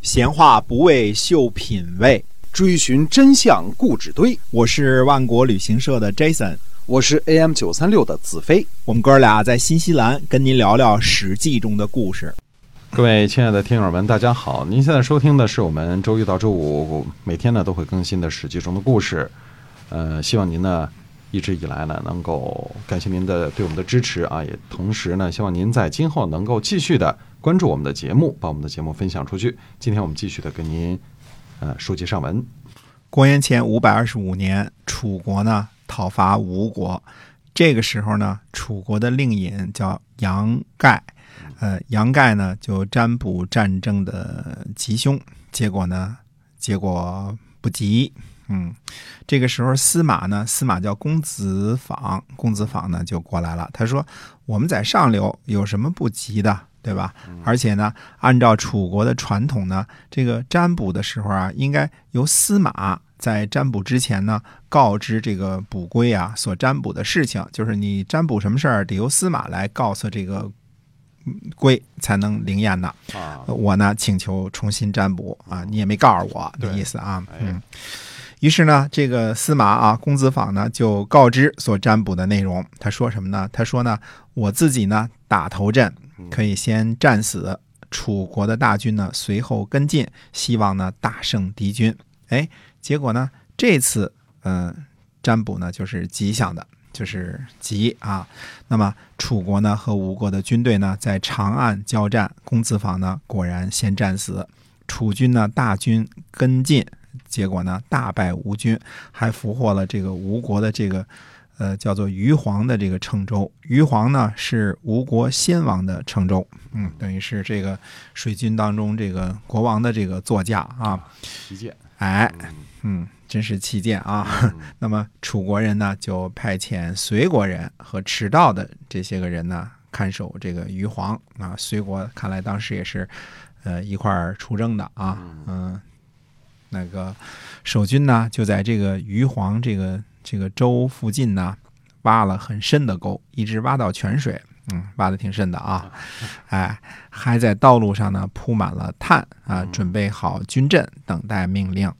闲话不为秀品味，追寻真相故纸堆。我是万国旅行社的 Jason，我是 AM 九三六的子飞。我们哥俩在新西兰跟您聊聊《史记》中的故事。各位亲爱的听友们，大家好！您现在收听的是我们周一到周五每天呢都会更新的《史记》中的故事。呃，希望您呢一直以来呢能够感谢您的对我们的支持啊，也同时呢希望您在今后能够继续的关注我们的节目，把我们的节目分享出去。今天我们继续的跟您呃书接上文。公元前五百二十五年，楚国呢讨伐吴国，这个时候呢，楚国的令尹叫杨盖。呃，杨盖呢就占卜战争的吉凶，结果呢，结果不吉。嗯，这个时候司马呢，司马叫公子访，公子访呢就过来了。他说：“我们在上流有什么不吉的，对吧？而且呢，按照楚国的传统呢，这个占卜的时候啊，应该由司马在占卜之前呢，告知这个卜龟啊所占卜的事情，就是你占卜什么事儿，得由司马来告诉这个。”龟才能灵验呢。啊，我呢请求重新占卜啊，你也没告诉我的意思啊。哎嗯，于是呢，这个司马啊，公子访呢就告知所占卜的内容。他说什么呢？他说呢，我自己呢打头阵，可以先战死，楚国的大军呢随后跟进，希望呢大胜敌军。哎，结果呢这次嗯、占卜呢就是吉祥的。就是吉啊，那么楚国呢和吴国的军队呢在长岸交战，公子访呢果然先战死，楚军呢大军跟进，结果呢大败吴军，还俘获了这个吴国的这个呃叫做余皇的这个乘舟。余皇呢是吴国先王的乘舟，嗯，等于是这个水军当中这个国王的这个座驾啊，旗舰。哎，嗯，真是旗舰啊。嗯 那么楚国人呢，就派遣随国人和迟到的这些个人呢，看守这个余皇啊。随国看来当时也是，呃，一块儿出征的啊。嗯、那个守军呢，就在这个余皇这个这个州附近呢，挖了很深的沟，一直挖到泉水。嗯，挖的挺深的啊，哎，还在道路上呢铺满了炭啊，准备好军阵，等待命令。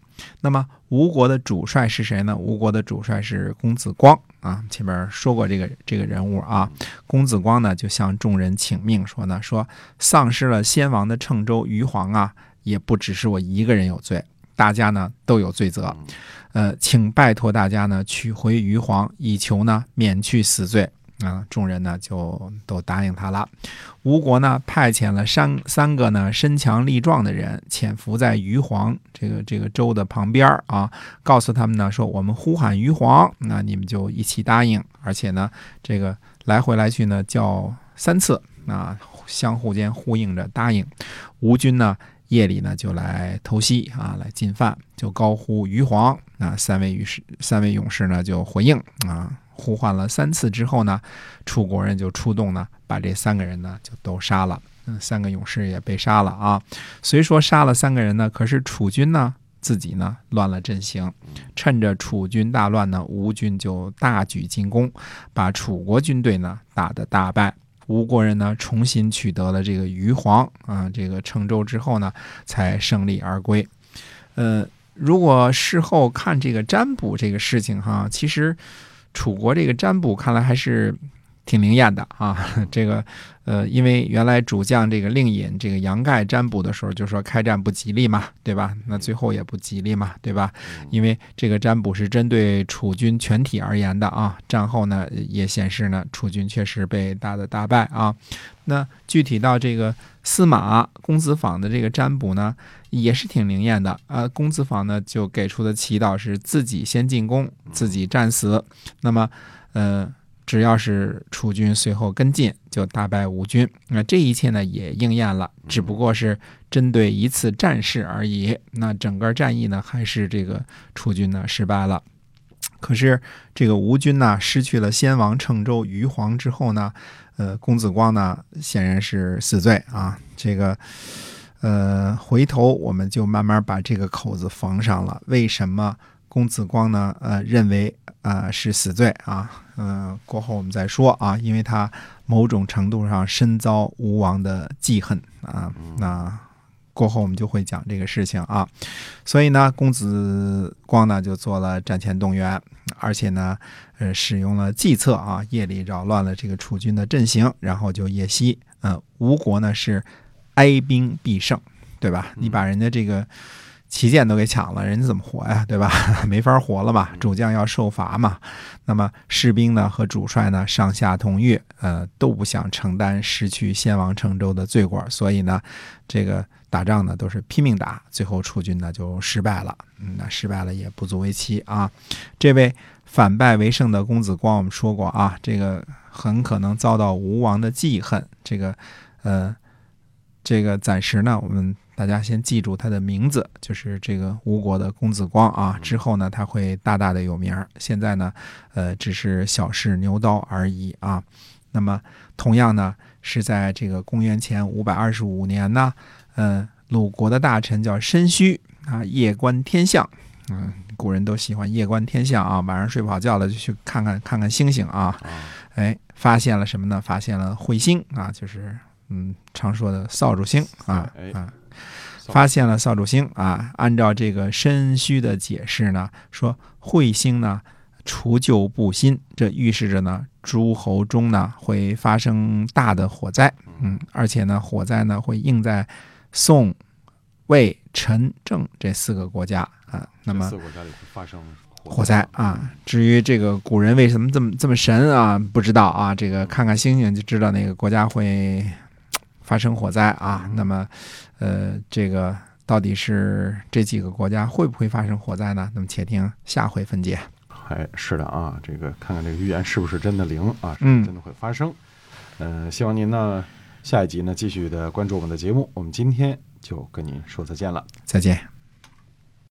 那么吴国的主帅是谁呢？吴国的主帅是公子光啊，前面说过这个这个人物啊。公子光呢就向众人请命说呢，说丧失了先王的乘州余皇啊，也不只是我一个人有罪，大家呢都有罪责。呃，请拜托大家呢取回余皇，以求呢免去死罪。啊，众人呢就都答应他了。吴国呢派遣了三三个呢身强力壮的人潜伏在余皇这个这个州的旁边儿啊，告诉他们呢说我们呼喊余皇，那你们就一起答应，而且呢这个来回来去呢叫三次啊，相互间呼应着答应。吴军呢夜里呢就来偷袭啊，来进犯，就高呼余黄。那三位勇士三位勇士呢就回应啊。呼唤了三次之后呢，楚国人就出动呢，把这三个人呢就都杀了。嗯，三个勇士也被杀了啊。虽说杀了三个人呢，可是楚军呢自己呢乱了阵型，趁着楚军大乱呢，吴军就大举进攻，把楚国军队呢打得大败。吴国人呢重新取得了这个余黄啊这个乘舟之后呢，才胜利而归。呃，如果事后看这个占卜这个事情哈，其实。楚国这个占卜看来还是挺灵验的啊，这个呃，因为原来主将这个令尹这个杨盖占卜的时候就说开战不吉利嘛，对吧？那最后也不吉利嘛，对吧？因为这个占卜是针对楚军全体而言的啊，战后呢也显示呢楚军确实被打的大败啊。那具体到这个司马公子访的这个占卜呢，也是挺灵验的啊。公子访呢就给出的祈祷是自己先进攻，自己战死。那么，呃。只要是楚军随后跟进，就大败吴军。那这一切呢也应验了，只不过是针对一次战事而已。那整个战役呢，还是这个楚军呢失败了。可是这个吴军呢，失去了先王乘舟余黄之后呢，呃，公子光呢显然是死罪啊。这个，呃，回头我们就慢慢把这个口子缝上了。为什么公子光呢？呃，认为啊是死罪啊？嗯，过后我们再说啊，因为他某种程度上深遭吴王的记恨啊。那过后我们就会讲这个事情啊。所以呢，公子光呢就做了战前动员，而且呢，呃，使用了计策啊，夜里扰乱了这个楚军的阵型，然后就夜袭。嗯，吴国呢是哀兵必胜，对吧？你把人家这个。旗舰都给抢了，人家怎么活呀？对吧？没法活了吧。主将要受罚嘛。那么士兵呢和主帅呢上下同欲，呃都不想承担失去先王成舟的罪过，所以呢，这个打仗呢都是拼命打，最后楚军呢就失败了。嗯，那失败了也不足为奇啊。这位反败为胜的公子光，我们说过啊，这个很可能遭到吴王的记恨。这个，呃，这个暂时呢，我们。大家先记住他的名字，就是这个吴国的公子光啊。之后呢，他会大大的有名儿现在呢，呃，只是小试牛刀而已啊。那么，同样呢，是在这个公元前五百二十五年呢，嗯，鲁国的大臣叫申胥啊，夜观天象。嗯，古人都喜欢夜观天象啊，晚上睡不好觉了就去看看看看星星啊。哎，发现了什么呢？发现了彗星啊，就是嗯，常说的扫帚星啊啊。发现了扫帚星啊！按照这个申虚的解释呢，说彗星呢除旧布新，这预示着呢诸侯中呢会发生大的火灾，嗯，而且呢火灾呢会应在宋、魏、陈、郑这四个国家啊。那么四个国家里会发生火灾啊。至于这个古人为什么这么这么神啊，不知道啊。这个看看星星就知道哪个国家会。发生火灾啊，那么，呃，这个到底是这几个国家会不会发生火灾呢？那么且听下回分解。哎，是的啊，这个看看这个预言是不是真的灵啊？是真的会发生。嗯，希望您呢下一集呢继续的关注我们的节目。我们今天就跟您说再见了，再见。